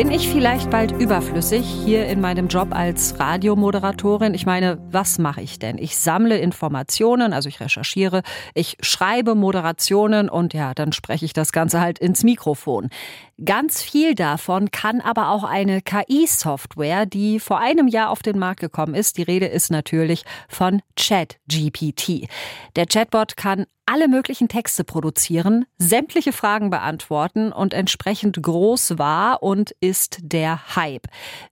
Bin ich vielleicht bald überflüssig hier in meinem Job als Radiomoderatorin? Ich meine, was mache ich denn? Ich sammle Informationen, also ich recherchiere, ich schreibe Moderationen und ja, dann spreche ich das Ganze halt ins Mikrofon. Ganz viel davon kann aber auch eine KI-Software, die vor einem Jahr auf den Markt gekommen ist. Die Rede ist natürlich von ChatGPT. Der Chatbot kann alle möglichen Texte produzieren, sämtliche Fragen beantworten und entsprechend groß war und ist der Hype.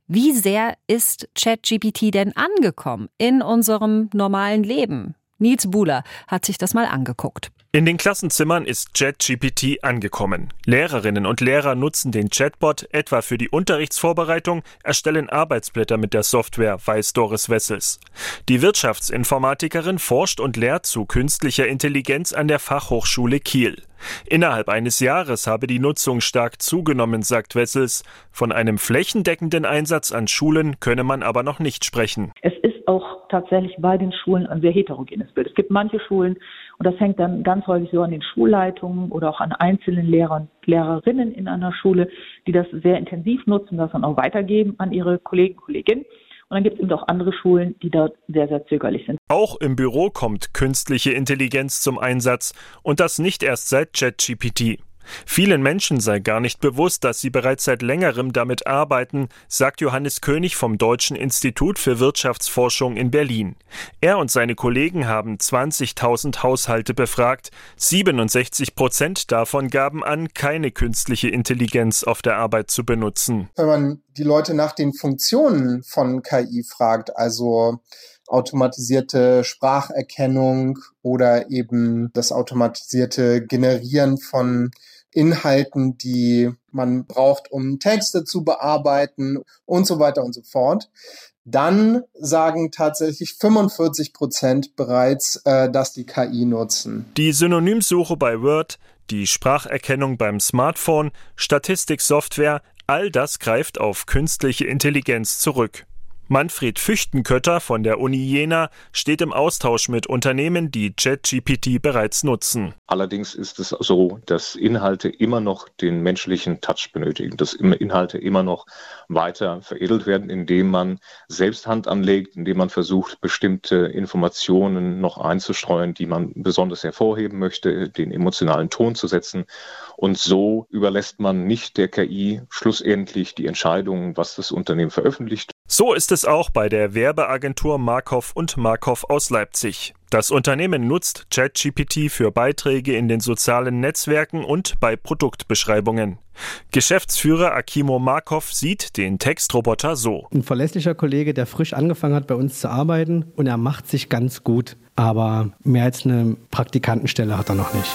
Wie sehr ist ChatGPT denn angekommen in unserem normalen Leben? Nils Buhler hat sich das mal angeguckt. In den Klassenzimmern ist ChatGPT angekommen. Lehrerinnen und Lehrer nutzen den Chatbot etwa für die Unterrichtsvorbereitung, erstellen Arbeitsblätter mit der Software, weiß Doris Wessels. Die Wirtschaftsinformatikerin forscht und lehrt zu künstlicher Intelligenz an der Fachhochschule Kiel. Innerhalb eines Jahres habe die Nutzung stark zugenommen, sagt Wessels. Von einem flächendeckenden Einsatz an Schulen könne man aber noch nicht sprechen. Es ist auch tatsächlich bei den Schulen ein sehr heterogenes Bild. Es gibt manche Schulen, und das hängt dann ganz häufig so an den Schulleitungen oder auch an einzelnen Lehrern, Lehrerinnen in einer Schule, die das sehr intensiv nutzen, das dann auch weitergeben an ihre Kollegen, Kolleginnen. Und dann gibt es eben auch andere Schulen, die dort sehr, sehr zögerlich sind. Auch im Büro kommt künstliche Intelligenz zum Einsatz und das nicht erst seit ChatGPT. Vielen Menschen sei gar nicht bewusst, dass sie bereits seit längerem damit arbeiten, sagt Johannes König vom Deutschen Institut für Wirtschaftsforschung in Berlin. Er und seine Kollegen haben 20.000 Haushalte befragt. 67 Prozent davon gaben an, keine künstliche Intelligenz auf der Arbeit zu benutzen. Wenn man die Leute nach den Funktionen von KI fragt, also automatisierte Spracherkennung oder eben das automatisierte Generieren von Inhalten, die man braucht, um Texte zu bearbeiten und so weiter und so fort. Dann sagen tatsächlich 45 Prozent bereits, äh, dass die KI nutzen. Die Synonymsuche bei Word, die Spracherkennung beim Smartphone, Statistiksoftware, all das greift auf künstliche Intelligenz zurück. Manfred Füchtenkötter von der Uni Jena steht im Austausch mit Unternehmen, die ChatGPT bereits nutzen. Allerdings ist es so, dass Inhalte immer noch den menschlichen Touch benötigen, dass Inhalte immer noch weiter veredelt werden, indem man selbst Hand anlegt, indem man versucht, bestimmte Informationen noch einzustreuen, die man besonders hervorheben möchte, den emotionalen Ton zu setzen. Und so überlässt man nicht der KI schlussendlich die Entscheidung, was das Unternehmen veröffentlicht. So ist es auch bei der Werbeagentur Markov und Markov aus Leipzig. Das Unternehmen nutzt ChatGPT für Beiträge in den sozialen Netzwerken und bei Produktbeschreibungen. Geschäftsführer Akimo Markov sieht den Textroboter so. Ein verlässlicher Kollege, der frisch angefangen hat, bei uns zu arbeiten und er macht sich ganz gut. Aber mehr als eine Praktikantenstelle hat er noch nicht.